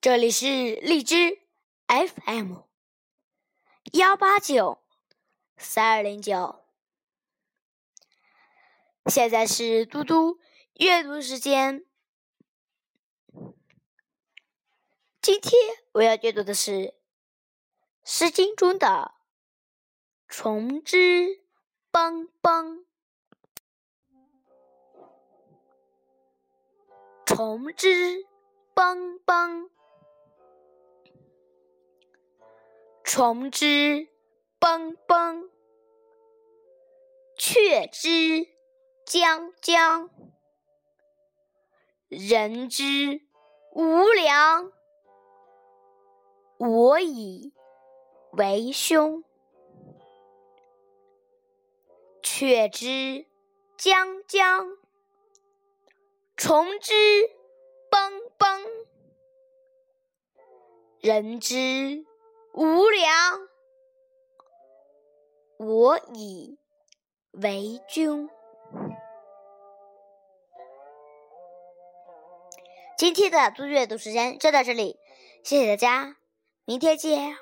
这里是荔枝 FM 幺八九三二零九，现在是嘟嘟阅读时间。今天我要阅读的是《诗经》中的《虫之邦邦》。虫之邦邦，虫之崩崩，雀之将将，人之无良，我以为凶。雀之将将。虫之崩崩，人之无良，我以为君。今天的读阅读时间就到这里，谢谢大家，明天见。